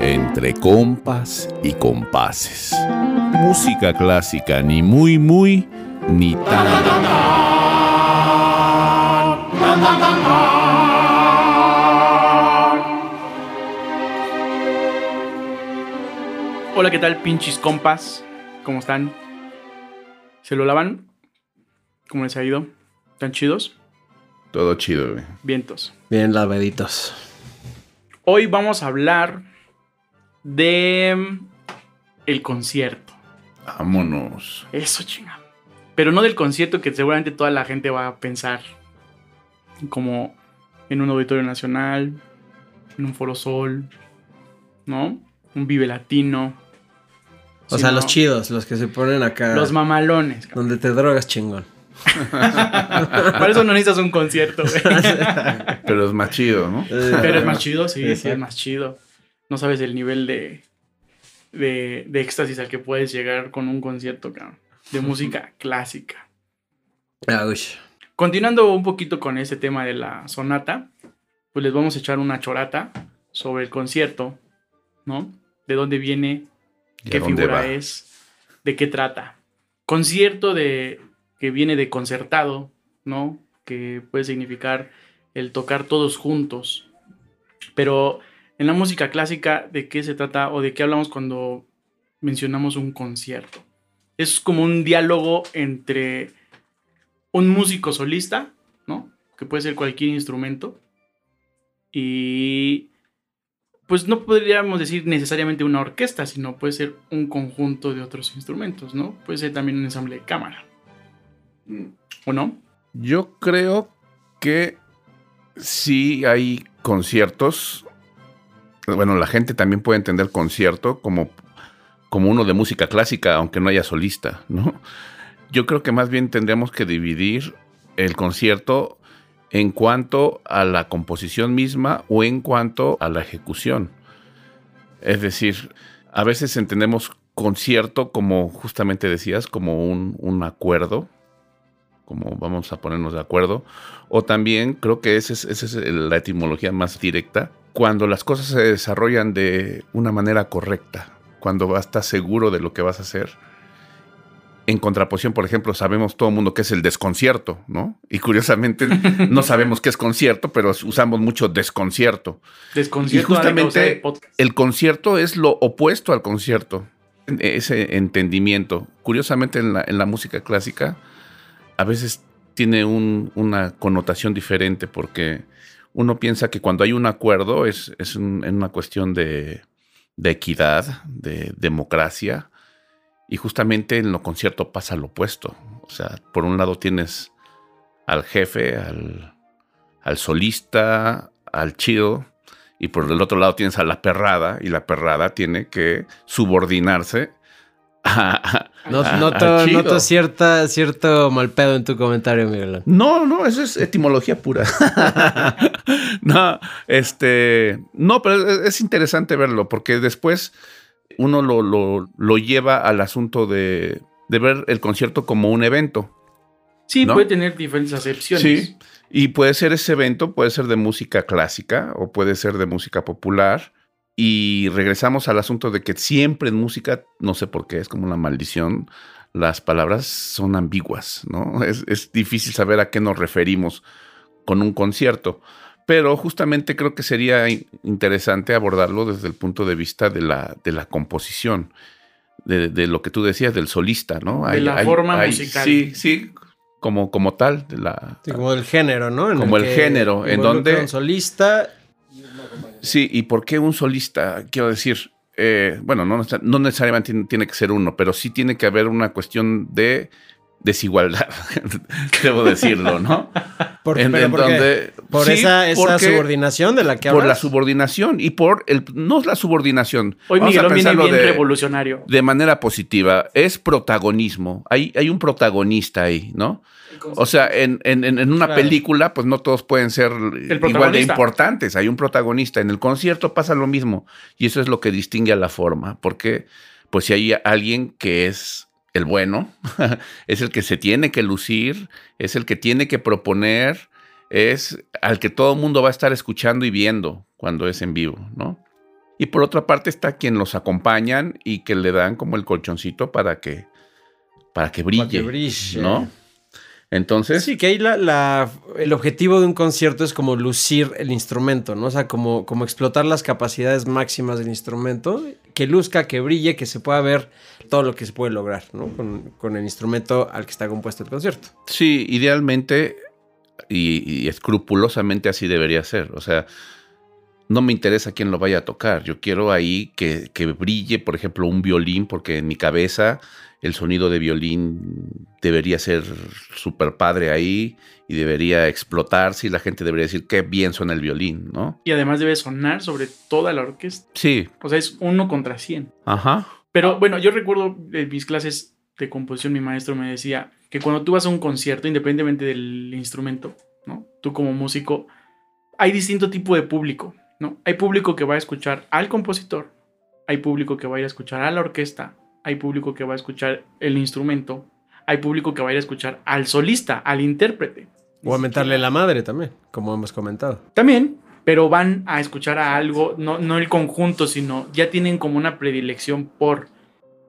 Entre compas y compases. Música clásica, ni muy, muy, ni tan. Hola, ¿qué tal, pinches compas? ¿Cómo están? ¿Se lo lavan? ¿Cómo les ha ido? ¿Están chidos? Todo chido, güey. Vientos. Bien lavaditos. Hoy vamos a hablar de el concierto. Vámonos. Eso, chinga. Pero no del concierto que seguramente toda la gente va a pensar como en un auditorio nacional, en un foro sol, ¿no? Un vive latino. O sea, los chidos, los que se ponen acá. Los mamalones. cabrón. donde te drogas chingón. Para eso no necesitas un concierto, güey. Pero es más chido, ¿no? Pero es más chido, sí, sí, es más chido. No sabes el nivel de, de, de éxtasis al que puedes llegar con un concierto, cabrón. De música clásica. Ah, uy. Continuando un poquito con ese tema de la sonata, pues les vamos a echar una chorata sobre el concierto, ¿no? De dónde viene, ¿Y a qué figura va? es, de qué trata. Concierto de que viene de concertado, ¿no? Que puede significar el tocar todos juntos. Pero en la música clásica, ¿de qué se trata o de qué hablamos cuando mencionamos un concierto? Es como un diálogo entre un músico solista, ¿no? Que puede ser cualquier instrumento. Y pues no podríamos decir necesariamente una orquesta, sino puede ser un conjunto de otros instrumentos, ¿no? Puede ser también un ensamble de cámara. ¿O no? Yo creo que sí hay conciertos. Bueno, la gente también puede entender concierto como, como uno de música clásica, aunque no haya solista, ¿no? Yo creo que más bien tendríamos que dividir el concierto en cuanto a la composición misma o en cuanto a la ejecución. Es decir, a veces entendemos concierto como justamente decías, como un, un acuerdo, como vamos a ponernos de acuerdo, o también creo que esa es, esa es la etimología más directa, cuando las cosas se desarrollan de una manera correcta, cuando estás seguro de lo que vas a hacer. En contraposición, por ejemplo, sabemos todo el mundo que es el desconcierto, ¿no? Y curiosamente no sabemos qué es concierto, pero usamos mucho desconcierto. Desconcierto Y justamente. El concierto es lo opuesto al concierto. Ese entendimiento. Curiosamente, en la, en la música clásica, a veces tiene un- una connotación diferente porque uno piensa que cuando hay un acuerdo es, una cuestión de, de equidad, de democracia, y justamente en lo concierto pasa lo opuesto. O sea, por un lado tienes al jefe, al, al solista, al chido, y por el otro lado tienes a la perrada, y la perrada tiene que subordinarse a... No- a- noto, cierta, cierto mal pedo en tu comentario, Miguel. No, no, eso es etimología pura. no, este. No, pero es, es interesante verlo, porque después uno lo, lo- lo lleva al asunto de, de ver el concierto como un evento. Sí, ¿no? puede tener diferentes acepciones. Sí. Y puede ser ese evento, puede ser de música clásica o puede ser de música popular. Y regresamos al asunto de que siempre en música, no sé por qué, es como una maldición, las palabras son ambiguas, ¿no? Es, es difícil saber a qué nos referimos con un concierto. Pero justamente creo que sería in- interesante abordarlo desde el punto de vista de la, de la composición, de, de lo que tú decías, del solista, ¿no? De la forma musical. Sí, sí, como, como tal, de la, Sí, como el género, ¿no? En Como el que género, en donde- Un solista. Sí, ¿y por qué un solista? Quiero decir, eh, bueno, no, neces- no necesariamente tiene, tiene que ser uno, pero sí tiene que haber una cuestión de desigualdad, debo decirlo, ¿no? Por, En- en ¿por donde- Por sí, esa, esa porque- subordinación de la que Por la hablas. subordinación y por el... No es la subordinación. Hoy Vamos a Miguelón viene pensarlo bien de, revolucionario. de manera positiva. Es protagonismo. Hay, hay un protagonista ahí, ¿no? O sea, en, en- en- una Claro. película, pues no todos pueden ser igual de importantes. Hay un protagonista. En el concierto pasa lo mismo. Y eso es lo que distingue a la forma. Porque, pues, si hay alguien que es el bueno, es el que se tiene que lucir, es el que tiene que proponer, es al que todo el mundo va a estar escuchando y viendo cuando es en vivo, ¿no? Y por otra parte está quien los acompañan y que le dan como el colchoncito para que, para que brille, Para que brille. ¿no? Entonces, Sí, que ahí la, la- el objetivo de un concierto es como lucir el instrumento, ¿no? O sea, como, como explotar las capacidades máximas del instrumento, que luzca, que brille, que se pueda ver todo lo que se puede lograr, ¿no? Con, con el instrumento al que está compuesto el concierto. sí, idealmente y, y escrupulosamente así debería ser. O sea, no me interesa quién lo vaya a tocar. Yo quiero ahí que, que brille, por ejemplo, un violín, porque en mi cabeza el sonido de violín debería ser súper padre ahí y debería explotarse y la gente debería decir qué bien suena el violín, ¿no? Y además debe sonar sobre toda la orquesta. Sí, O sea, es uno contra 100. ajá. Pero bueno, yo recuerdo en mis clases de composición, mi maestro me decía que cuando tú vas a un concierto, independientemente del instrumento, ¿no? Tú como músico, hay distinto tipo de público, ¿no? Hay público que va a escuchar al compositor, hay público que va a ir a escuchar a la orquesta, hay público que va a escuchar el instrumento, hay público que va a ir a escuchar al solista, al intérprete. O aumentarle la madre también, como hemos comentado. También, pero van a escuchar a algo, no, no el conjunto, sino ya tienen como una predilección por...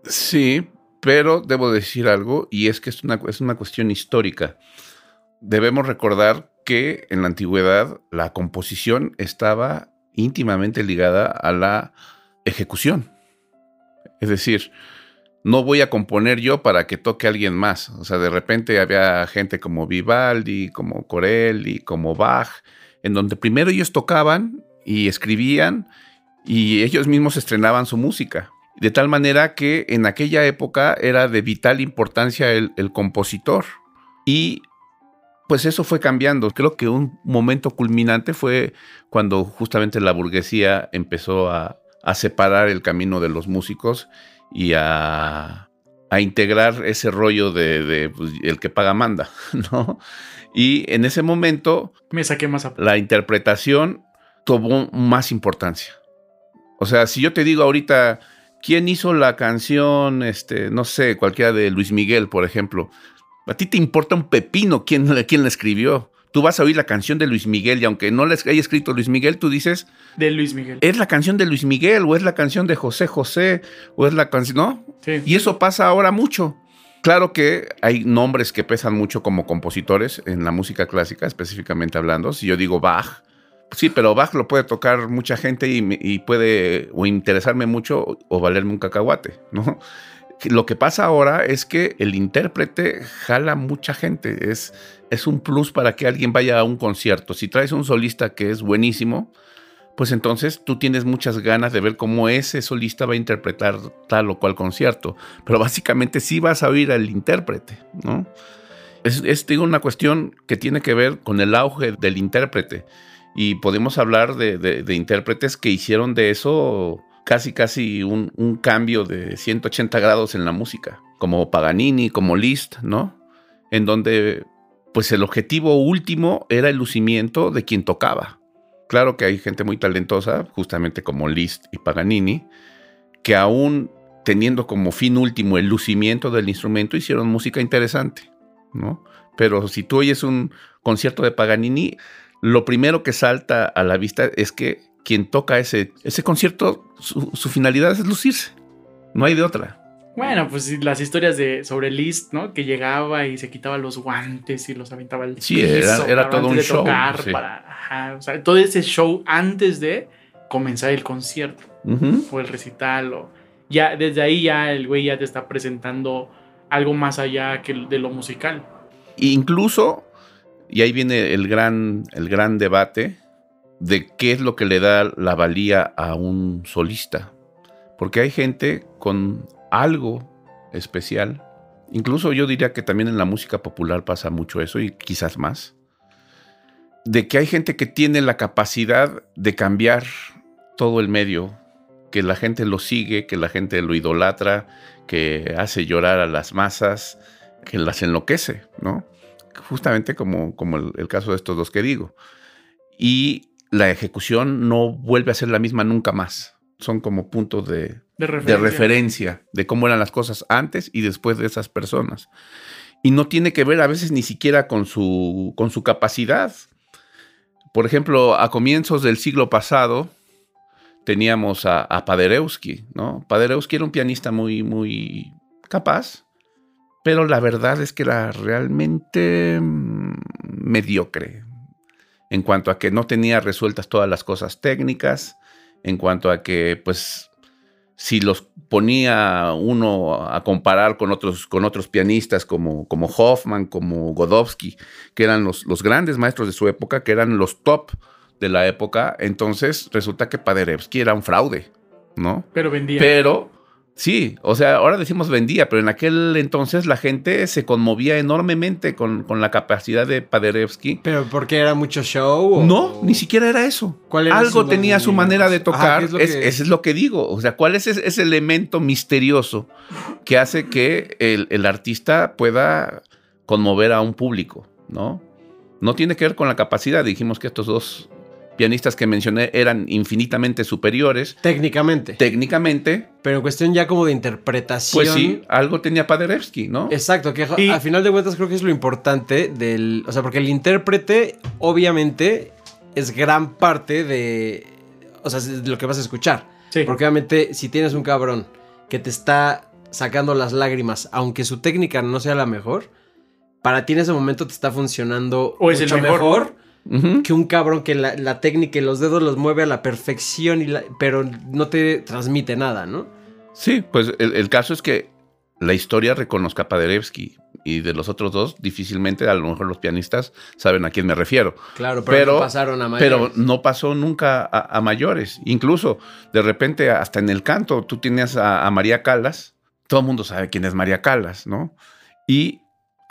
Sí, pero debo decir algo, y es que es una, es una cuestión histórica. Debemos recordar que en la antigüedad la composición estaba íntimamente ligada a la ejecución. Es decir, no voy a componer yo para que toque alguien más. O sea, de repente había gente como Vivaldi, como Corelli, como Bach, en donde primero ellos tocaban y escribían y ellos mismos estrenaban su música. De tal manera que en aquella época era de vital importancia el, compositor. Y pues eso fue cambiando. Creo que un momento culminante fue cuando justamente la burguesía empezó a separar el camino de los músicos y a, a integrar ese rollo de, de, pues, el que paga manda, ¿no? Y en ese momento Me saqué más a... la interpretación tomó más importancia. O sea, si yo te digo ahorita, ¿quién hizo la canción, este, no sé, cualquiera de Luis Miguel, por ejemplo? A ti te importa un pepino quién, quién la escribió. Tú vas a oír la canción de Luis Miguel y aunque no la haya escrito Luis Miguel, tú dices, De Luis Miguel. es la canción de Luis Miguel o es la canción de José José o es la canción, ¿no? Sí. Y eso pasa ahora mucho. Claro que hay nombres que pesan mucho como compositores en la música clásica, específicamente hablando. Si yo digo Bach, sí, pero Bach lo puede tocar mucha gente y, y puede o interesarme mucho o, o valerme un cacahuate, ¿no? Lo que pasa ahora es que el intérprete jala mucha gente. Es, es un plus para que alguien vaya a un concierto. Si traes un solista que es buenísimo, pues entonces tú tienes muchas ganas de ver cómo ese solista va a interpretar tal o cual concierto. Pero básicamente sí vas a oír al intérprete, ¿no? Es, es una cuestión que tiene que ver con el auge del intérprete. Y podemos hablar de intérpretes que hicieron de eso casi, casi un, un cambio de 180 grados en la música, como Paganini, como Liszt, ¿no? En donde, pues el objetivo último era el lucimiento de quien tocaba. Claro que hay gente muy talentosa, justamente como Liszt y Paganini, que aún teniendo como fin último el lucimiento del instrumento, hicieron música interesante, ¿no? Pero si tú oyes un concierto de Paganini, lo primero que salta a la vista es que quien toca ese, ese concierto, su, su finalidad es lucirse. No hay de otra. Bueno, pues las historias de sobre Liszt, ¿no? Que llegaba y se quitaba los guantes y los aventaba al Sí, era- era todo un show, sí. para- ajá, o sea, todo ese show antes de comenzar el concierto o el recital o ya desde ahí ya el güey ya te está presentando algo más allá que de lo musical. Incluso, y ahí viene el gran, el gran debate de qué es lo que le da la valía a un solista. Porque hay gente con algo especial. Incluso yo diría que también en la música popular pasa mucho eso y quizás más. De que hay gente que tiene la capacidad de cambiar todo el medio, que la gente lo sigue, que la gente lo idolatra, que hace llorar a las masas, que las enloquece, ¿no? Justamente como, como el, el caso de estos dos que digo. Y la ejecución no vuelve a ser la misma nunca más. Son como puntos de, De de referencia. de cómo eran las cosas antes y después de esas personas. Y no tiene que ver a veces ni siquiera con su, con su capacidad. Por ejemplo, a comienzos del siglo pasado teníamos a, a Paderewski, ¿no? Paderewski era un pianista muy, muy capaz, pero la verdad es que era realmente mm, mediocre en cuanto a que no tenía resueltas todas las cosas técnicas, en cuanto a que, pues, si los ponía uno a comparar con otros, con otros pianistas como, como Hoffman, como Godowski, que eran los, los grandes maestros de su época, que eran los top de la época, entonces resulta que Paderewski era un fraude, ¿no? Pero vendía. Pero Sí, o sea, ahora decimos vendía, pero en aquel entonces la gente se conmovía enormemente con, con la capacidad de Paderewski. ¿Pero porque era mucho show? o- No, ni siquiera era eso. ¿Cuál era Algo su- tenía su manera de tocar. ¿qué es lo es, que- Eso es lo que digo. O sea, ¿cuál es ese, ese elemento misterioso que hace que el, el artista pueda conmover a un público? ¿no? no tiene que ver con la capacidad. Dijimos que estos dos pianistas que mencioné eran infinitamente superiores Técnicamente. técnicamente. pero en cuestión ya como de interpretación. Pues sí, algo tenía Paderewski, ¿no? Exacto, que Y- al final de cuentas creo que es lo importante del. O sea, porque el intérprete, obviamente, es gran parte de. O sea, de lo que vas a escuchar. Sí. Porque obviamente, si tienes un cabrón que te está sacando las lágrimas, aunque su técnica no sea la mejor, para ti en ese momento te está funcionando O es el mucho mejor. Que un cabrón que la, la técnica y los dedos los mueve a la perfección, y la- pero no te transmite nada, ¿no? Sí, pues el, el caso es que la historia reconozca a Paderewski y de los otros dos, difícilmente, a lo mejor los pianistas saben a quién me refiero. Claro, pero, Pero- no pasaron a Pero mayores. no pasó nunca a, a mayores. Incluso, de repente, hasta en el canto, tú tienes a, a María Calas. Todo el mundo sabe quién es María Calas, ¿no? Y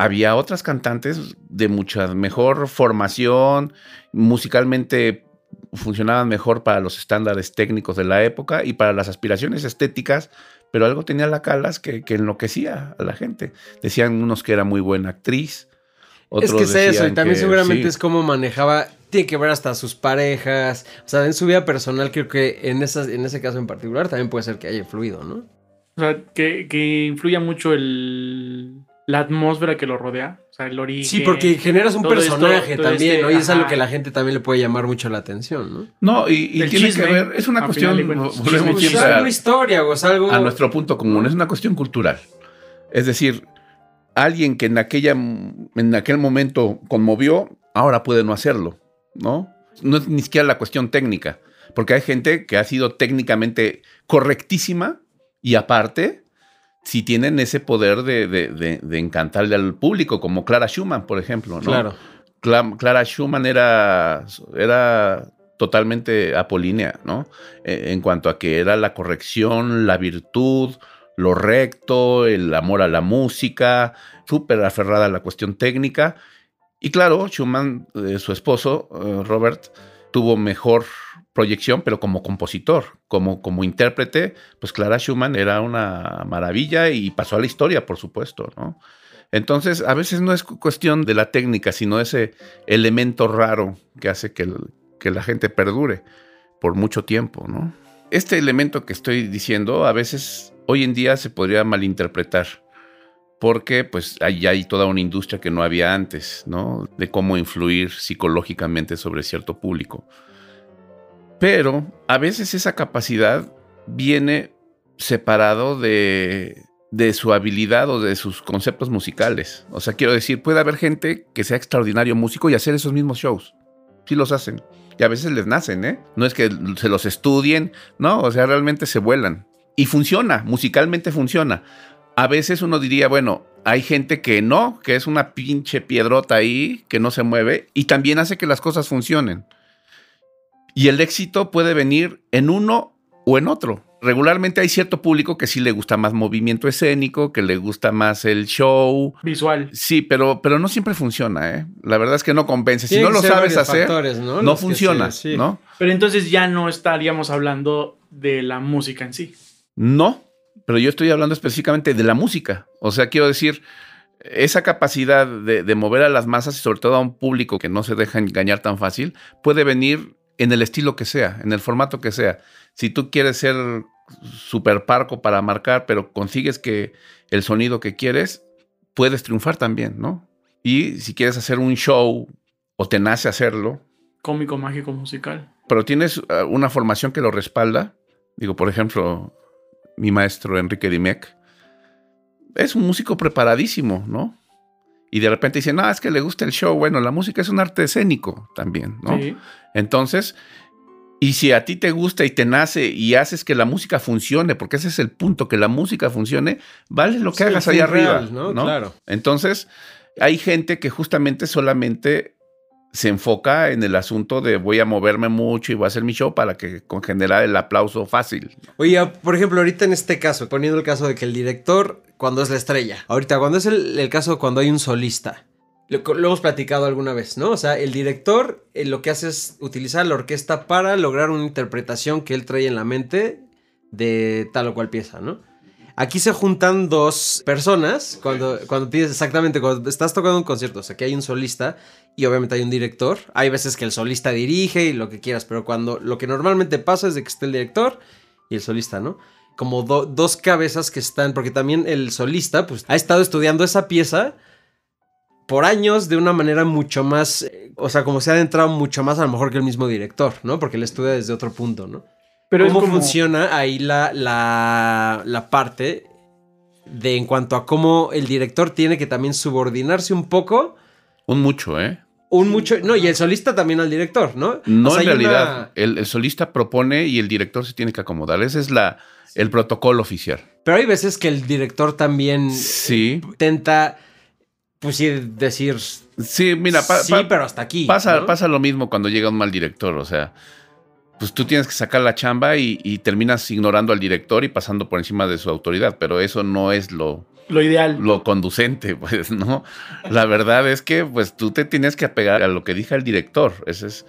había otras cantantes de mucha mejor formación, musicalmente funcionaban mejor para los estándares técnicos de la época y para las aspiraciones estéticas, pero algo tenía la Calas que, que enloquecía a la gente. Decían unos que era muy buena actriz. Es otros que es eso, y también que seguramente sí. es cómo manejaba, tiene que ver hasta sus parejas, o sea, en su vida personal creo que en, esas, en ese caso en particular también puede ser que haya influido, ¿no? O sea, que, que influya mucho el, la atmósfera que lo rodea. O sea, el origen. Sí, porque generas un esto- personaje también, este- ¿no? Y es algo que la gente también le puede llamar mucho la atención, ¿no? No, y, y tiene chisme, que ver, es una cuestión, volvemos siempre a- algo historia, o sea, algo... a nuestro punto común, es una cuestión cultural. Es decir, alguien que en, aquella, en aquel momento conmovió, ahora puede no hacerlo, ¿no? No es ni siquiera la cuestión técnica, porque hay gente que ha sido técnicamente correctísima y aparte, si tienen ese poder de, de- de- de encantarle al público, como Clara Schumann, por ejemplo, ¿no? Claro. Cla- Clara Schumann era, era totalmente apolínea, ¿no? Eh, En cuanto a que era la corrección, la virtud, lo recto, el amor a la música, súper aferrada a la cuestión técnica. Y claro, Schumann, eh, su esposo, eh, Robert, tuvo mejor proyección, pero como compositor, como, como intérprete, pues Clara Schumann era una maravilla y pasó a la historia, por supuesto, ¿no? Entonces, a veces no es cu- cuestión de la técnica, sino ese elemento raro que hace que, que la gente perdure por mucho tiempo, ¿no? Este elemento que estoy diciendo, a veces hoy en día se podría malinterpretar, porque pues ahí hay toda una industria que no había antes, ¿no? De cómo influir psicológicamente sobre cierto público. Pero a veces esa capacidad viene separado de, de su habilidad o de sus conceptos musicales. O sea, quiero decir, puede haber gente que sea extraordinario músico y hacer esos mismos shows. Sí los hacen. Y a veces les nacen, ¿eh? No es que se los estudien, no, o sea, realmente se vuelan. Y funciona, musicalmente funciona. A veces uno diría, bueno, hay gente que no, que es una pinche piedrota ahí, que no se mueve, y también hace que las cosas funcionen. Y el éxito puede venir en uno o en otro. Regularmente hay cierto público que sí le gusta más movimiento escénico, que le gusta más el show. Visual. Sí, pero, pero no siempre funciona, ¿eh? La verdad es que no convence. Si no lo sabes hacer, factores, ¿no? no funciona, sí. ¿no? Pero entonces ya no estaríamos hablando de la música en sí. No, pero yo estoy hablando específicamente de la música. O sea, quiero decir, esa capacidad de, de mover a las masas y sobre todo a un público que no se deja engañar tan fácil, puede venir en el estilo que sea, en el formato que sea. Si tú quieres ser super parco para marcar, pero consigues que el sonido que quieres, puedes triunfar también, ¿no? Y si quieres hacer un show o te nace hacerlo, Cómico, mágico, musical. Pero tienes uh, una formación que lo respalda. Digo, por ejemplo, mi maestro Enrique Dimec es un músico preparadísimo, ¿no? Y de repente dice, no, es que le gusta el show. Bueno, la música es un arte escénico también, ¿no? Sí. Entonces, y si a ti te gusta y te nace y haces que la música funcione, porque ese es el punto, que la música funcione, vale lo que Sí, hagas fin arriba, real, ¿no? ¿no? Claro. Entonces, hay gente que justamente solamente se enfoca en el asunto de voy a moverme mucho y voy a hacer mi show para que con generar el aplauso fácil. Oye, por ejemplo, ahorita en este caso, poniendo el caso de que el director, cuando es la estrella, ahorita cuando es el, el caso cuando hay un solista, lo, lo hemos platicado alguna vez, ¿no? O sea, el director eh, lo que hace es utilizar la orquesta para lograr una interpretación que él trae en la mente de tal o cual pieza, ¿no? Aquí se juntan dos personas cuando, cuando tienes exactamente, cuando estás tocando un concierto, o sea, que hay un solista y obviamente hay un director. Hay veces que el solista dirige y lo que quieras, pero cuando lo que normalmente pasa es de que esté el director y el solista, ¿no? Como do- dos cabezas que están, porque también el solista, pues, ha estado estudiando esa pieza por años de una manera mucho más, eh, o sea, como se ha adentrado mucho más a lo mejor que el mismo director, ¿no? Porque él estudia desde otro punto, ¿no? Pero es ¿Cómo como- funciona ahí la, la, la parte de en cuanto a cómo el director tiene que también subordinarse un poco? Un mucho, ¿eh? Un mucho. No, y el solista también al director, ¿no? No, O sea, en hay realidad. una- El, el solista propone y el director se tiene que acomodar. Ese es la, el protocolo oficial. Pero hay veces que el director también Sí. intenta, pues sí, decir. Sí, mira, pa- sí, pa- pero hasta aquí. pasa, ¿no? pasa lo mismo cuando llega un mal director. O sea, pues tú tienes que sacar la chamba y, y terminas ignorando al director y pasando por encima de su autoridad. Pero eso no es lo, Lo ideal. lo conducente, pues, ¿no? La verdad es que, pues, tú te tienes que apegar a lo que diga el director. Ese es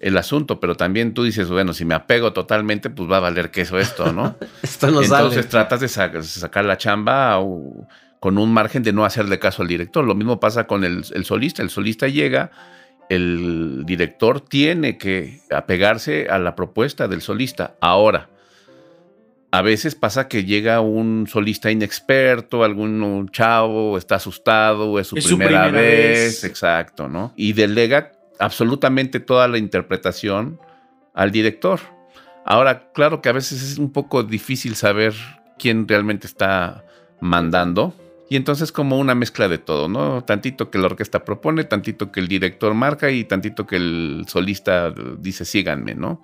el asunto. Pero también tú dices, bueno, si me apego totalmente, pues va a valer queso esto, ¿no? Esto no Entonces sale. tratas de sa- sacar la chamba o- con un margen de no hacerle caso al director. Lo mismo pasa con el, el solista. El solista llega, el director tiene que apegarse a la propuesta del solista. Ahora, a veces pasa que llega un solista inexperto, algún chavo, está asustado, es su, Es su primera, primera vez, vez. exacto, ¿no? Y delega absolutamente toda la interpretación al director. Ahora, claro que a veces es un poco difícil saber quién realmente está mandando. Y entonces como una mezcla de todo, ¿no? Tantito que la orquesta propone, tantito que el director marca y tantito que el solista dice síganme, ¿no?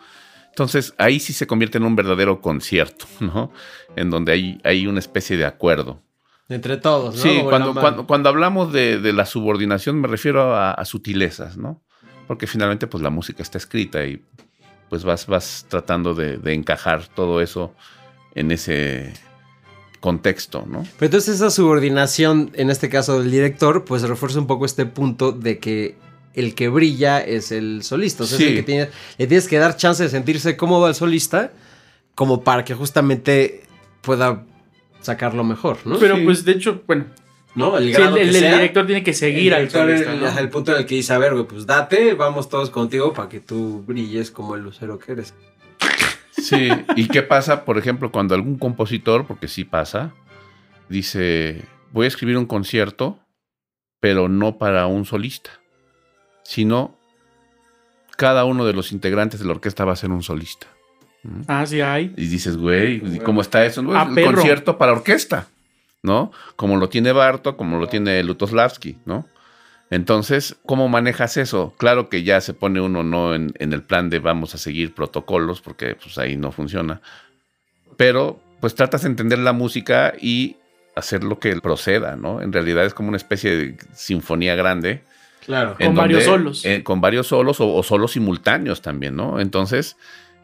Entonces ahí sí se convierte en un verdadero concierto, ¿no? En donde hay, hay una especie de acuerdo. Entre todos, ¿no? Sí, cuando, cuando, cuando hablamos de, de la subordinación me refiero a, a sutilezas, ¿no? Porque finalmente pues la música está escrita y pues vas, vas tratando de, de encajar todo eso en ese contexto, ¿no? Pero entonces esa subordinación, en este caso del director, pues refuerza un poco este punto de que el que brilla es el solista. O sea, es Sí. el que tiene, le tienes que dar chance de sentirse cómodo al solista, como para que justamente pueda sacarlo mejor, ¿no? Pero Sí. pues de hecho, bueno, ¿No? El, sí, grado el, que el sea, director tiene que seguir al solista, el- ¿no? el punto en el que dice, a ver, güey, pues date, vamos todos contigo para que tú brilles como el lucero que eres. Sí, ¿y qué pasa, por ejemplo, cuando algún compositor, porque sí pasa, dice, voy a escribir un concierto, pero no para un solista, sino cada uno de los integrantes de la orquesta va a ser un solista. ¿Mm? Ah, sí hay. Y dices, güey, ¿y ¿cómo está eso? No, Ah, es un concierto para orquesta, ¿no? Como lo tiene Barto, como lo tiene Lutoslavski, ¿no? Entonces, ¿cómo manejas eso? Claro que ya se pone uno no en, en el plan de vamos a seguir protocolos, porque pues ahí no funciona. Pero, pues tratas de entender la música y hacer lo que proceda, ¿no? En realidad es como una especie de sinfonía grande. Claro. Con varios solos. eh, con varios solos o, o solos simultáneos también, ¿no? Entonces,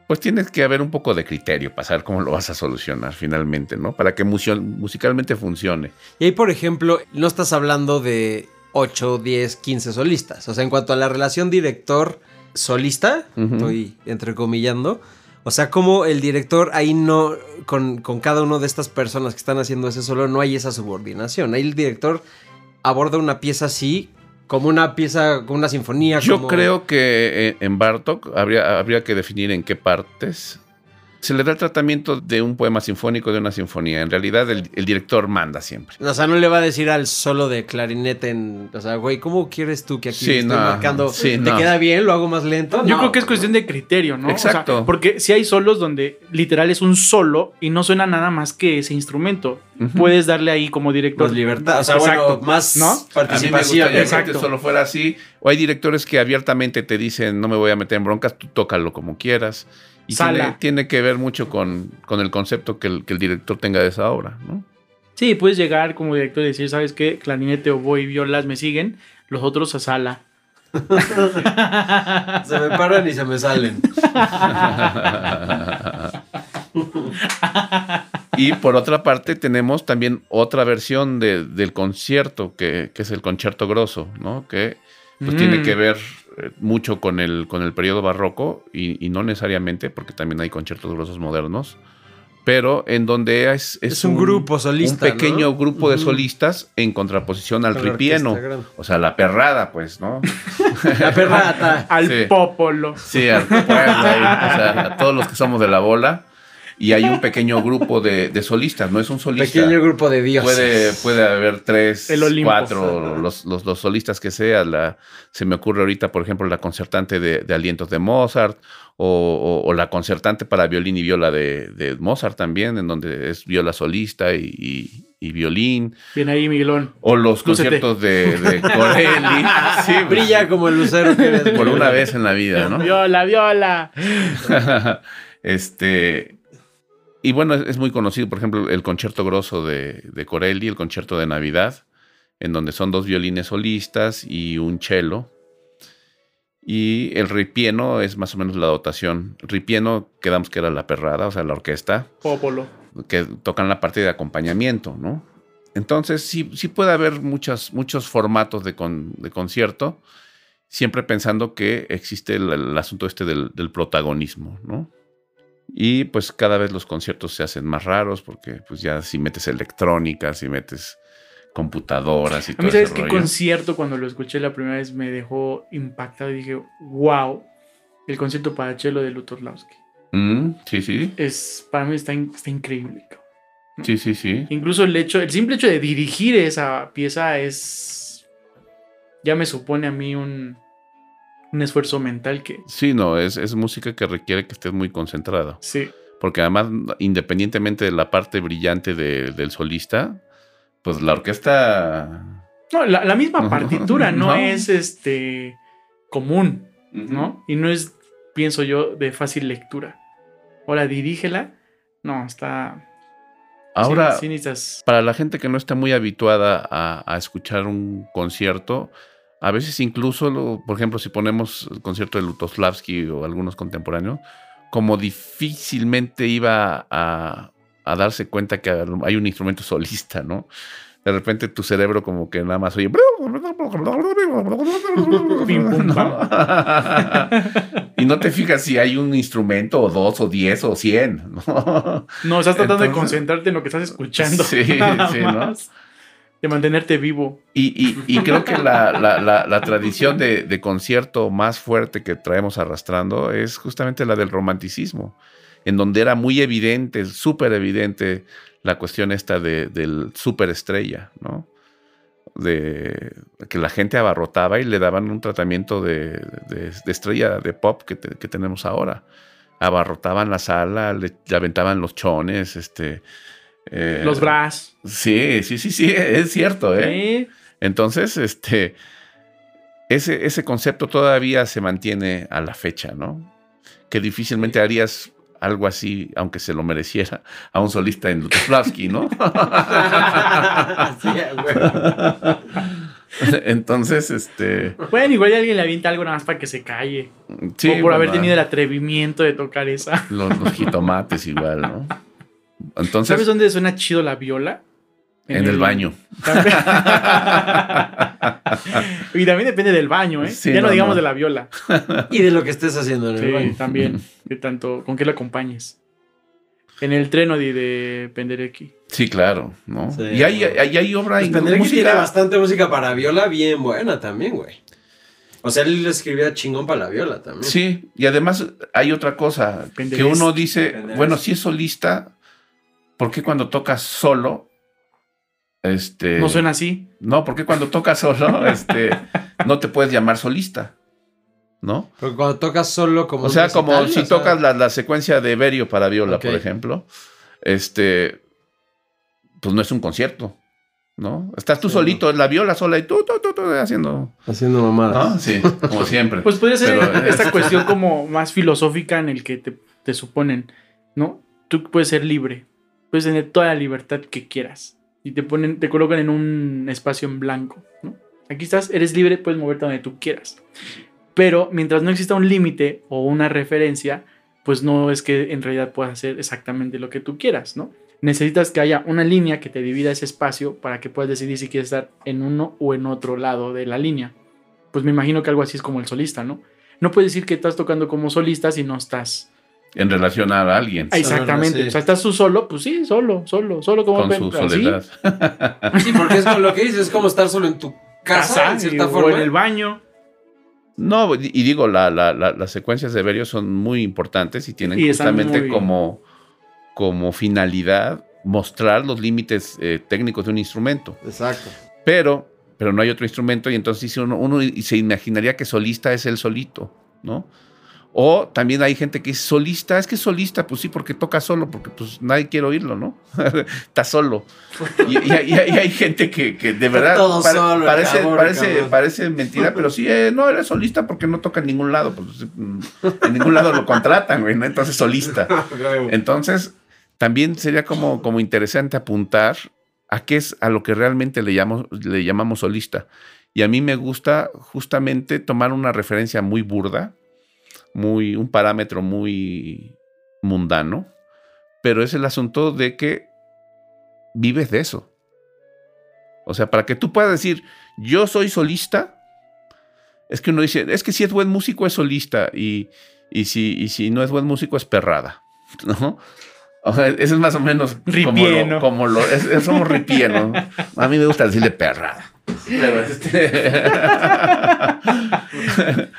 pues tienes que haber un poco de criterio para saber cómo lo vas a solucionar finalmente, ¿no? Para que musicalmente funcione. Y ahí, por ejemplo, no estás hablando de 8, 10, 15 solistas. O sea, en cuanto a la relación director-solista, estoy entrecomillando. O sea, como el director ahí no, con, con cada una de estas personas que están haciendo ese solo, no hay esa subordinación. Ahí el director aborda una pieza así, como una pieza, como una sinfonía. Yo como- creo que eh, en Bartok habría, habría que definir en qué partes Se le da el tratamiento de un poema sinfónico, de una sinfonía. En realidad, el, el director manda siempre. O sea, no le va a decir al solo de clarinete en. O sea, güey, ¿cómo quieres tú que aquí Sí, esté no, marcando? sí, ¿Te no. queda bien? ¿Lo hago más lento? Yo No, creo que es cuestión de criterio, ¿no? O sea, Exacto. porque si hay solos donde literal es un solo y no suena nada más que ese instrumento. Puedes darle ahí como director. Más libertad. O sea, Exacto. bueno, más ¿No? A mí me participación. gustaría que Exacto. solo fuera así. O hay directores que abiertamente te dicen, no me voy a meter en broncas, tú tócalo como quieras. Y Sala. tiene, tiene que ver mucho con, con el concepto que el, que el director tenga de esa obra, ¿no? Sí, puedes llegar como director y decir, ¿sabes qué? Clarinete, oboe y violas me siguen, los otros a sala. Se me paran y se me salen. Y por otra parte tenemos también otra versión de- del concierto, que, que es el concierto grosso, ¿no? Que pues Mm. tiene que ver mucho con el, con el periodo barroco y, y no necesariamente, porque también hay conciertos grosos modernos, pero en donde es, Es un grupo solista, Un pequeño ¿no? grupo de solistas en contraposición al Con ripieno. O sea, la perrada, pues, ¿no? La perrata. Al Sí. popolo. Sí, al pueblo ahí, o sea, a todos los que somos de la bola. Y hay un pequeño grupo de, de solistas, no es un solista. Pequeño grupo de dioses. Puede, puede haber tres, cuatro, los, los, los solistas que sea. La, se me ocurre ahorita, por ejemplo, la concertante de, de Alientos de Mozart o, o- o la concertante para violín y viola de, de Mozart también, en donde es viola solista y, y- y violín. Bien ahí, Miguelón. O los Lúcete. conciertos de, de Corelli. Sí, pues, Brilla como el lucero que eres. por una vez en la vida, ¿no? Viola, viola. este. Y bueno, es, es muy conocido, por ejemplo, el concierto grosso de, de Corelli, el concierto de Navidad, en donde son dos violines solistas y un cello. Y el ripieno es más o menos la dotación. Ripieno, quedamos que era la perrada, o sea, la orquesta, Popolo. que tocan la parte de acompañamiento, ¿no? Entonces, sí, sí puede haber muchas, muchos formatos de, con- de concierto, siempre pensando que existe el, el asunto este del, del protagonismo, ¿no? Y pues cada vez los conciertos se hacen más raros porque pues ya si metes electrónica, si metes computadoras y A todo mí, ¿sabes qué concierto cuando lo escuché la primera vez me dejó impactado y dije, wow, el concierto para cello de Lutoslawski. Mm, sí, sí, Es, para mí está, in- está increíble. cabrón. sí, sí, sí. Incluso el hecho, el simple hecho de dirigir esa pieza es, ya me supone a mí un, un esfuerzo mental que, Sí, no, es, es música que requiere que estés muy concentrado. sí, Porque además, independientemente de la parte brillante de- del solista, pues la orquesta... no, la, la misma partitura no, No. es este común, ¿no? Y no es, pienso yo, de fácil lectura. Ahora dirígela, no, está... Ahora, sí, sí necesitas- para la gente que no está muy habituada a, a escuchar un concierto, a veces incluso, lo- por ejemplo, si ponemos el concierto de Lutoslavski o algunos contemporáneos, como difícilmente iba a, a darse cuenta que hay un instrumento solista, ¿no? De repente tu cerebro como que nada más oye... Y no te fijas si hay un instrumento o dos o diez o cien, ¿no? No, estás tratando de concentrarte en lo que estás escuchando. Sí, nada sí, ¿no? De mantenerte vivo. Y, y- creo que la, la- tradición de, de concierto más fuerte que traemos arrastrando es justamente la del romanticismo, en donde era muy evidente, súper evidente la cuestión esta de, del superestrella, ¿no? De que la gente abarrotaba y le daban un tratamiento de, de- estrella de pop que tenemos ahora. Abarrotaban la sala, le, le aventaban los chones, este... eh, Los bras. Sí, sí, sí, sí, es cierto, ¿eh? Sí. Entonces, este, ese, ese concepto todavía se mantiene a la fecha, ¿no? Que difícilmente harías algo así, aunque se lo mereciera, a un solista en Lutoslavski, ¿no? Sí, güey. Entonces, este, Bueno, igual alguien le avienta algo nada más para que se calle. sí. o por haber bueno, tenido el atrevimiento de tocar esa. Los, los jitomates igual, ¿no? Entonces, ¿Sabes dónde suena chido la viola? en el baño. y también depende del baño, ¿eh? Sí, ya no, no, digamos no. de la viola. Y de lo que estés haciendo en el baño. también. De tanto, con qué lo acompañes. En el treno de, de Penderecki. Sí, claro, ¿no? Sí. y hay, hay, hay obra Pues y Penderecki música- tiene bastante música para viola bien buena también, güey. O sea, él le escribía chingón para la viola también. Sí, y además hay otra cosa, que uno dice, Penderecki. bueno, si es solista, ¿por qué cuando tocas solo? Este, No suena así. No, porque cuando tocas solo, este, no te puedes llamar solista, ¿no? Porque cuando tocas solo como. O sea, recital, como si o sea, tocas la, la secuencia de Berio para viola, por ejemplo, este, pues no es un concierto, ¿no? Estás tú Sí, solito, la viola sola y tú, tú, tú, tú, haciendo, Haciendo mamadas. ¿no? Sí, como siempre. Pues podría ser Pero, esta cuestión como más filosófica en el que te, te suponen, ¿no? Tú puedes ser libre, puedes tener toda la libertad que quieras y te ponen, te colocan en un espacio en blanco, ¿no? Aquí estás, eres libre, puedes moverte donde tú quieras. Pero mientras no exista un límite o una referencia, pues no es que en realidad puedas hacer exactamente lo que tú quieras, ¿no? Necesitas que haya una línea que te divida ese espacio para que puedas decidir si quieres estar en uno o en otro lado de la línea. Pues me imagino que algo así es como el solista, ¿no? No puedes decir que estás tocando como solista si no estás. En relación a alguien, Ah, Exactamente. sí. O sea, estás tú solo, pues sí, solo, solo, solo como con su soledad. Sí, porque es como lo que dices, es como estar solo en tu casa, casa, en y- cierta o forma. en el baño. No, y digo, la- la- la- las secuencias de Berio son muy importantes y tienen Y justamente como, como finalidad mostrar los límites eh, técnicos de un instrumento. Exacto. Pero, pero no hay otro instrumento y entonces uno, uno y se imaginaría que solista es él solito, ¿no? O también hay gente que es solista, es que es solista, pues sí, porque toca solo, porque pues nadie quiere oírlo, ¿no? Está solo. Y, y hay- y hay, y hay gente que, que de verdad todo solo, parece, cabrón, parece, cabrón. parece mentira, pero sí, eh, no, eres solista porque no toca en ningún lado, pues mm, en ningún lado lo contratan, güey, ¿no? Entonces solista. Entonces, también sería como, como interesante apuntar a qué es a lo que realmente le llamamos, le llamamos solista. Y a mí me gusta justamente tomar una referencia muy burda, muy, un parámetro muy mundano, pero es el asunto de que vives de eso. O sea, para que tú puedas decir, yo soy solista, es que uno dice, es que si es buen músico es solista y, y, si, y si no es buen músico es perrada, ¿no? O sea, eso es más o menos como lo, como lo es- es- somos ripieno. A mí me gusta decirle perrada. Pero este-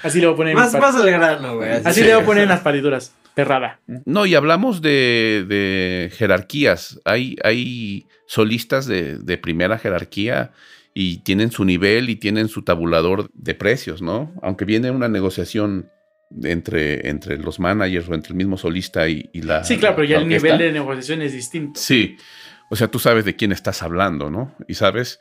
Así le voy a poner. en Más, mis par- más al grano, güey. Así le voy a poner en las partituras. Perrada. No, y hablamos de, de jerarquías. Hay, hay solistas de, de primera jerarquía y tienen su nivel y tienen su tabulador de precios, ¿no? Aunque viene una negociación entre, entre los managers o entre el mismo solista y, y la. Sí, claro, pero ya el nivel de negociación es distinto. Sí, o sea, tú sabes de quién estás hablando, ¿no? Y sabes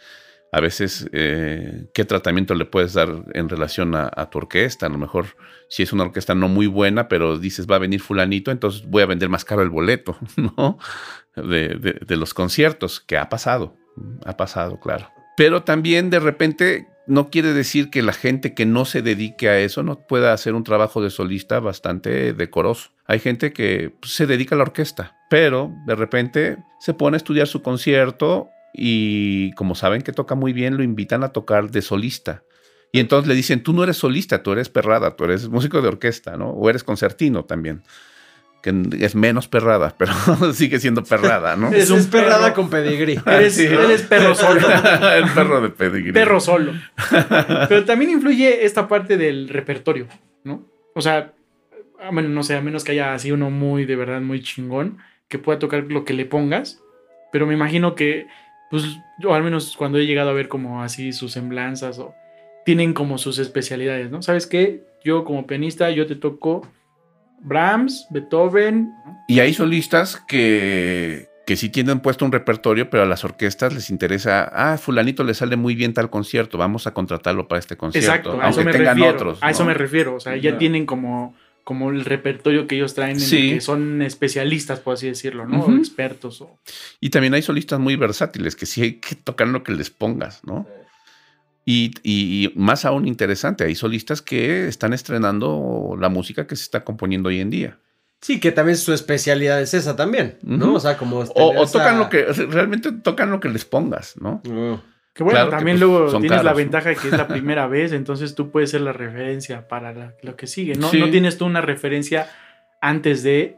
a veces eh, qué tratamiento le puedes dar en relación a, a tu orquesta. A lo mejor si es una orquesta no muy buena, pero dices va a venir fulanito, entonces voy a vender más caro el boleto, de los conciertos, que ha pasado, ha pasado, claro. Pero también de repente no quiere decir que la gente que no se dedique a eso no pueda hacer un trabajo de solista bastante decoroso. Hay gente que pues, se dedica a la orquesta, pero de repente se pone a estudiar su concierto y como saben que toca muy bien, lo invitan a tocar de solista. Y entonces le dicen, tú no eres solista, tú eres perrada, tú eres músico de orquesta, ¿no? O eres concertino también, que es menos perrada, pero sigue siendo perrada, ¿no? Es un perrada perro. con pedigrí. Eres, Sí. eres perro solo. El perro de pedigrí. perro solo. Pero también influye esta parte del repertorio, ¿no? O sea, a men- no sé, a menos que haya así uno muy, de verdad, muy chingón, que pueda tocar lo que le pongas. Pero me imagino que, pues, yo al menos cuando he llegado a ver como así sus semblanzas o tienen como sus especialidades, ¿no? ¿Sabes qué? Yo como pianista, yo te toco Brahms, Beethoven, ¿no? Y hay solistas que, que sí tienen puesto un repertorio, pero a las orquestas les interesa, ah, fulanito le sale muy bien tal concierto, vamos a contratarlo para este concierto. Exacto, a eso me tengan refiero. otros. A eso me refiero. O sea, ya Ya. tienen como, como el repertorio que ellos traen, en el que son especialistas, por así decirlo, ¿no? Expertos. O... Y también hay solistas muy versátiles, que sí hay que tocar lo que les pongas, ¿no? Y, y- y más aún interesante, hay solistas que están estrenando la música que se está componiendo hoy en día. Sí, que también su especialidad es esa también, ¿no? O sea, como... O, o esa- tocan lo que, realmente tocan lo que les pongas, ¿no? Oh. Que bueno, Claro que, también pues, luego tienes la ventaja de que es la primera vez, entonces tú puedes ser la referencia para la- lo que sigue. ¿no? Sí. no tienes tú una referencia antes de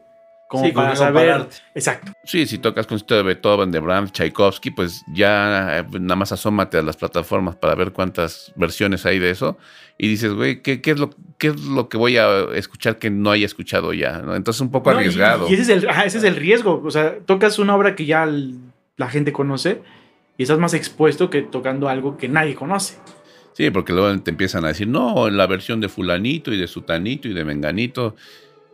como Sí, con para saber. compararte. Exacto. Sí, si tocas concierto de Beethoven, de Brahms, Tchaikovsky, pues ya eh, nada más asómate a las plataformas para ver cuántas versiones hay de eso. Y dices, güey, ¿qué, qué es lo, ¿qué es lo que voy a escuchar que no haya escuchado ya? ¿no? Entonces un poco No, arriesgado. Y, ese, es el, ajá, ese es el riesgo. O sea, tocas una obra que ya la gente conoce y estás más expuesto que tocando algo que nadie conoce. Sí, porque luego te empiezan a decir, no, la versión de fulanito y de sutanito y de menganito.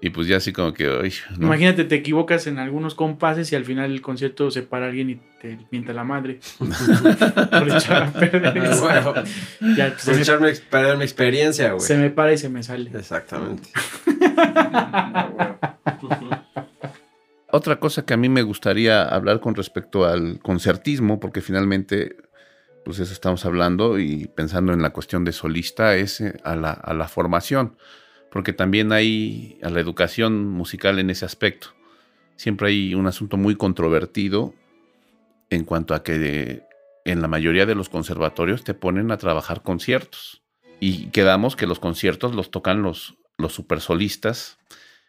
Y pues ya así como que, uy, ¿no? Imagínate, te equivocas en algunos compases y al final el concierto se para alguien y te mienta la madre. Por echar a perder Ah, eso. bueno. Ya, pues, Por se, me, echarme ex- perder mi experiencia, güey. se me para y se me sale. Exactamente. Otra cosa que a mí me gustaría hablar con respecto al concertismo, porque finalmente, pues eso estamos hablando y pensando en la cuestión de solista, es eh, a la, formación, porque también hay a la educación musical en ese aspecto. Siempre hay un asunto muy controvertido en cuanto a que en la mayoría de los conservatorios te ponen a trabajar conciertos. Y quedamos que los conciertos los tocan los, los supersolistas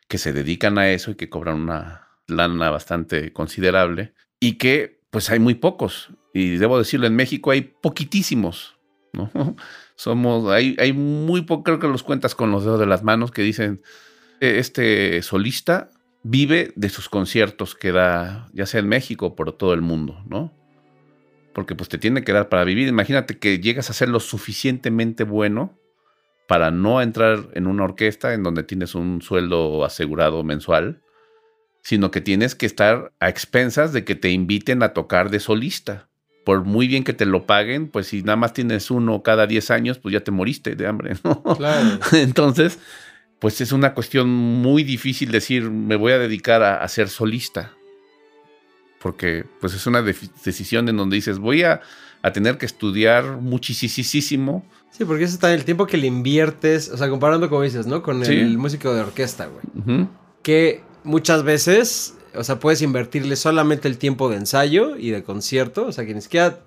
que se dedican a eso y que cobran una lana bastante considerable y que pues hay muy pocos. Y debo decirlo, en México hay poquitísimos, ¿no? Somos, hay, hay muy pocos, creo que los cuentas con los dedos de las manos que dicen, "Eh, este solista vive de sus conciertos que da, ya sea en México o por todo el mundo, ¿no? Porque pues te tiene que dar para vivir. Imagínate que llegas a ser lo suficientemente bueno para no entrar en una orquesta en donde tienes un sueldo asegurado mensual, sino que tienes que estar a expensas de que te inviten a tocar de solista. Por muy bien que te lo paguen, pues si nada más tienes uno cada 10 años, pues ya te moriste de hambre, ¿no? Claro. Entonces, pues es una cuestión muy difícil decir, me voy a dedicar a, a ser solista. Porque pues es una decisión en donde dices, voy a, a tener que estudiar muchísimo. Sí, porque eso está el tiempo que le inviertes, o sea, comparando como dices, ¿no? Con Sí. el músico de orquesta, güey. Que muchas veces, o sea, puedes invertirle solamente el tiempo de ensayo y de concierto, o sea, que ni siquiera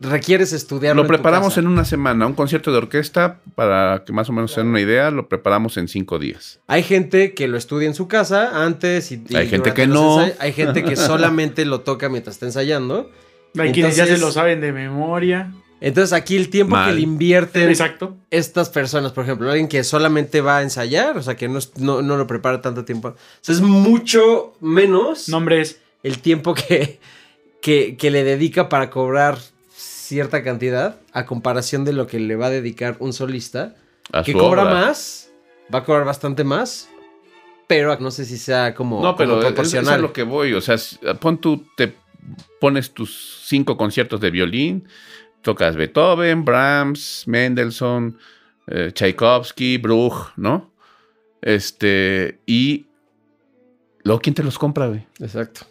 requieres estudiarlo. Lo en tu preparamos casa. en una semana, un concierto de orquesta, para que más o menos se den una idea, lo preparamos en cinco días. Hay gente que lo estudia en su casa antes y, y Hay gente que no. Hay gente que solamente lo toca mientras está ensayando. Hay quienes ya se lo saben de memoria. Entonces aquí el tiempo Mal. que le invierten Exacto. estas personas, por ejemplo, alguien que solamente va a ensayar, o sea, que no, es- no, no lo prepara tanto tiempo. O sea, es mucho menos Nombres. el tiempo que, que, que le dedica para cobrar cierta cantidad a comparación de lo que le va a dedicar un solista, A que cobra obra. más, va a cobrar bastante más, pero no sé si sea como, No, pero como es, es proporcional. a lo que voy. O sea, pon tú, te pones tus cinco conciertos de violín, tocas Beethoven, Brahms, Mendelssohn, eh, Tchaikovsky, Bruch, ¿no? Este, y luego, ¿quién te los compra, güey? Exacto.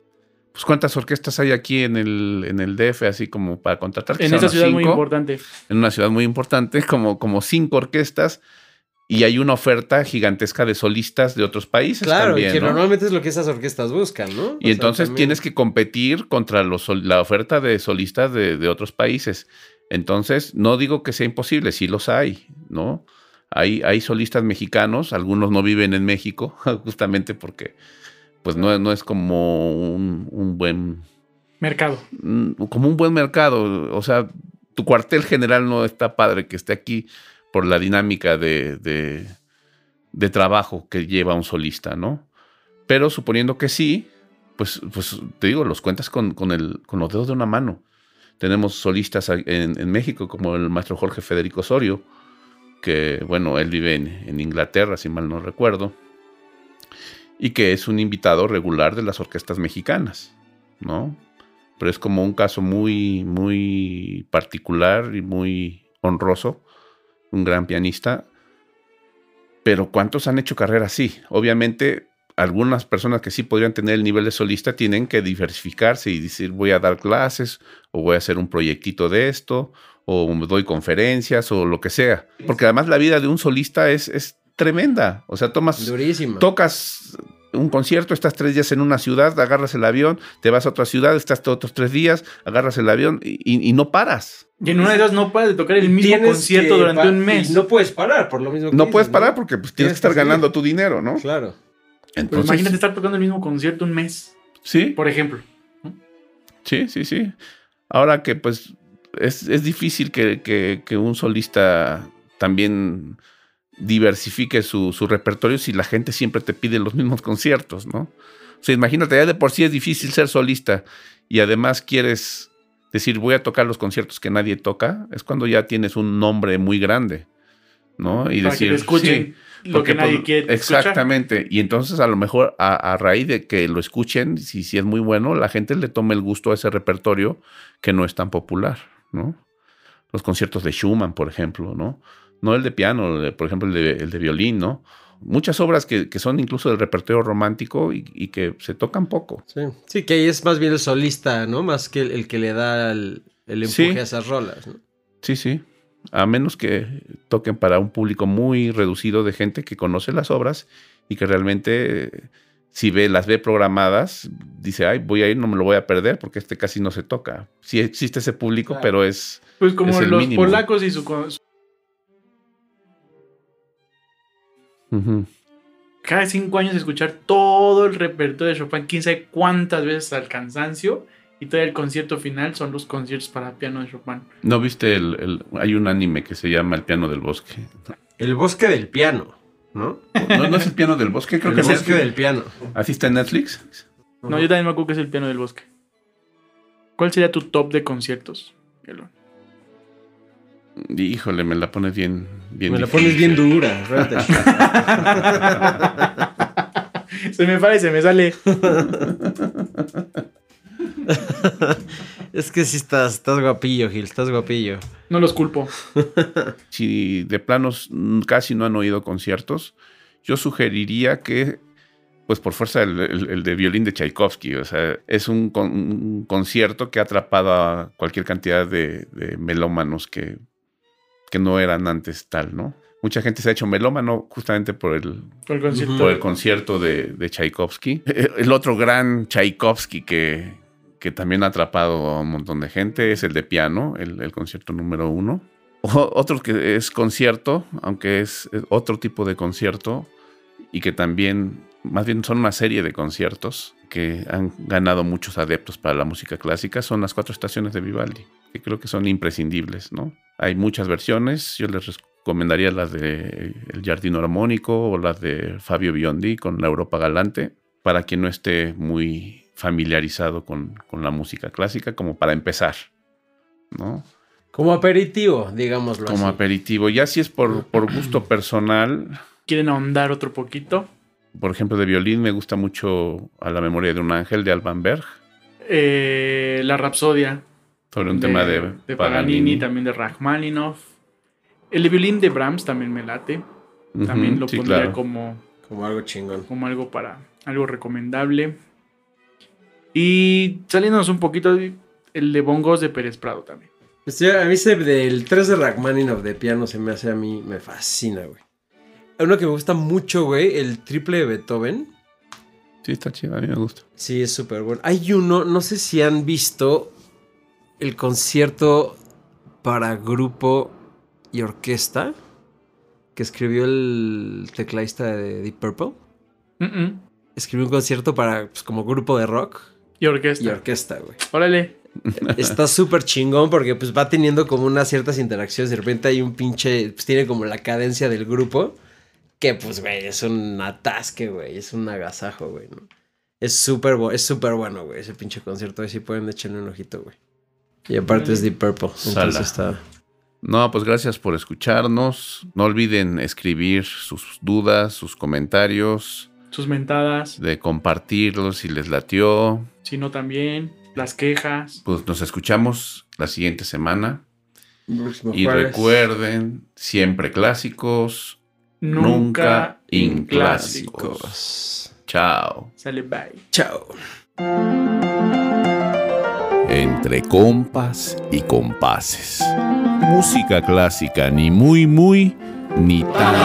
Pues cuántas orquestas hay aquí en el, en el DF, así como para contratar. En unas ciudad muy importante. En una ciudad muy importante, como, como cinco orquestas, y hay una oferta gigantesca de solistas de otros países Claro, también, y que ¿no? normalmente es lo que esas orquestas buscan, ¿no? O Y sea, entonces también- tienes que competir contra los, la oferta de solistas de, de otros países. Entonces, no digo que sea imposible, sí los hay, ¿no? Hay, hay solistas mexicanos, algunos no viven en México, justamente porque pues no, no es como un, un buen Mercado. mm, como un buen mercado. O sea, tu cuartel general no está padre que esté aquí por la dinámica de, de, trabajo que lleva un solista, ¿no? Pero suponiendo que sí, pues, pues te digo, los cuentas con, con, el, con los dedos de una mano. Tenemos solistas en, en México como el maestro Jorge Federico Osorio, que, bueno, él vive en, en Inglaterra, si mal no recuerdo, y que es un invitado regular de las orquestas mexicanas, ¿no? pero es como un caso muy, muy particular y muy honroso, un gran pianista. Pero ¿cuántos han hecho carrera así? Obviamente, algunas personas que sí podrían tener el nivel de solista tienen que diversificarse y decir, voy a dar clases, o voy a hacer un proyectito de esto, o me doy conferencias, o lo que sea. Porque además la vida de un solista es, es tremenda. O sea, tomas Durísima. tocas un concierto, estás tres días en una ciudad, agarras el avión, te vas a otra ciudad, estás otros tres días, agarras el avión y, y- y no paras. Y en una de esas no puedes tocar el mismo Tienes concierto durante un mes. y no puedes parar, por lo mismo que No dices, puedes parar porque pues, tienes Tienes que estar ganando tu dinero, ¿no? Claro. Pues Entonces, imagínate estar tocando el mismo concierto un mes, sí, por ejemplo. sí, sí, sí. Ahora que pues es, es difícil que, que- que un solista también diversifique su, su repertorio si la gente siempre te pide los mismos conciertos, ¿no? O sea, imagínate, ya de por sí es difícil ser solista y además quieres decir voy a tocar los conciertos que nadie toca, es cuando ya tienes un nombre muy grande, ¿no? Y para decir, que escuchen sí, lo porque, que nadie pues, quiere escuchar. Exactamente. Y entonces a lo mejor a, a raíz de que lo escuchen, si, si es muy bueno, la gente le tome el gusto a ese repertorio que no es tan popular, ¿no? Los conciertos de Schumann, por ejemplo, ¿no? No el de piano, el de- por ejemplo, el de, el de violín, ¿no? Muchas obras que, que son incluso del repertorio romántico y, y que se tocan poco. Sí. Sí, que ahí es más bien el solista, ¿no? Más que el, el que le da el, el empuje Sí. a esas rolas, ¿no? Sí, sí. A menos que toquen para un público muy reducido de gente que conoce las obras y que realmente, si ve, las ve programadas, dice, ay, voy a ir, no me lo voy a perder porque este casi no se toca. Sí existe ese público, Claro. pero es... Pues como Es el los mínimo. polacos y su, cada cinco años escuchar todo el repertorio de Chopin, quién sabe cuántas veces al cansancio, y todo el concierto final son los conciertos para piano de Chopin. ¿No viste el, el- Hay un anime que se llama El piano del bosque. El bosque del piano, ¿no? No, no es el piano del bosque, creo El que es bosque del piano. Así está en Netflix. No, yo también me acuerdo que es el piano del bosque. ¿Cuál sería tu top de conciertos? Elon? Híjole, me la pones bien, bien Me la pones bien dura. se me para y se me sale. es que sí estás, estás guapillo, Gil, estás guapillo. No los culpo. si de planos casi no han oído conciertos, yo sugeriría que, pues por fuerza, el, el- el de violín de Tchaikovsky. O sea, es un, con- un concierto que ha atrapado a cualquier cantidad de, de melómanos que, que no eran antes tal, ¿no? Mucha gente se ha hecho melómano justamente por el, Por el concierto. por el concierto de, de Tchaikovsky. El otro gran Tchaikovsky que, que también ha atrapado a un montón de gente es el de piano, el, el concierto número uno. O- otro que es concierto, aunque es otro tipo de concierto y que también, más bien son una serie de conciertos que han ganado muchos adeptos para la música clásica, son las cuatro estaciones de Vivaldi, que creo que son imprescindibles, ¿no? Hay muchas versiones, yo les recomendaría las de El Jardino Armónico o las de Fabio Biondi con La Europa Galante, para quien no esté muy familiarizado con, con la música clásica, como para empezar, ¿no? Como aperitivo, digámoslo Como así. aperitivo. Ya si es por, por gusto personal, ¿Quieren ahondar otro poquito? por ejemplo, de violín me gusta mucho A la memoria de un ángel de Alban Berg, Eh, la Rapsodia. Sobre un tema de, de Paganini, Paganini. también de Rachmaninoff. El de violín de Brahms también me late. También lo sí, pondría claro. como, Como algo chingón. como algo para algo recomendable. Y saliéndonos un poquito, el de bongos de Pérez Prado también. Pues a mí ese del 3 de Rachmaninoff de piano se me hace a mí, me fascina, güey. Uno que me gusta mucho, güey, el triple de Beethoven. Sí, está chido, a mí me gusta. Sí, es súper bueno. Hay uno, no sé si han visto el concierto para grupo y orquesta que escribió el tecladista de Deep Purple. Mm, mm. Escribió un concierto para, pues, como grupo de rock Y orquesta. y orquesta, güey. Órale. Está súper chingón porque pues va teniendo como unas ciertas interacciones. De repente hay un pinche, pues tiene como la cadencia del grupo. Que pues, güey, es un atasque, güey. Es un agasajo, güey. ¿no? Es súper es bueno, güey. Ese pinche concierto. Ahí sí pueden echarle un ojito, güey. Y aparte es Deep Purple. Entonces está... No, pues gracias por escucharnos. No olviden escribir sus dudas, sus comentarios, Sus mentadas. de compartirlos si les latió. Si no, también. Las quejas. Pues nos escuchamos la siguiente semana. Próximo Y jueves. recuerden, siempre clásicos, Nunca, Nunca inclásicos. Chao. Sale bye. Chao. Entre compas y compases. Música clásica, ni muy, muy, ni tan.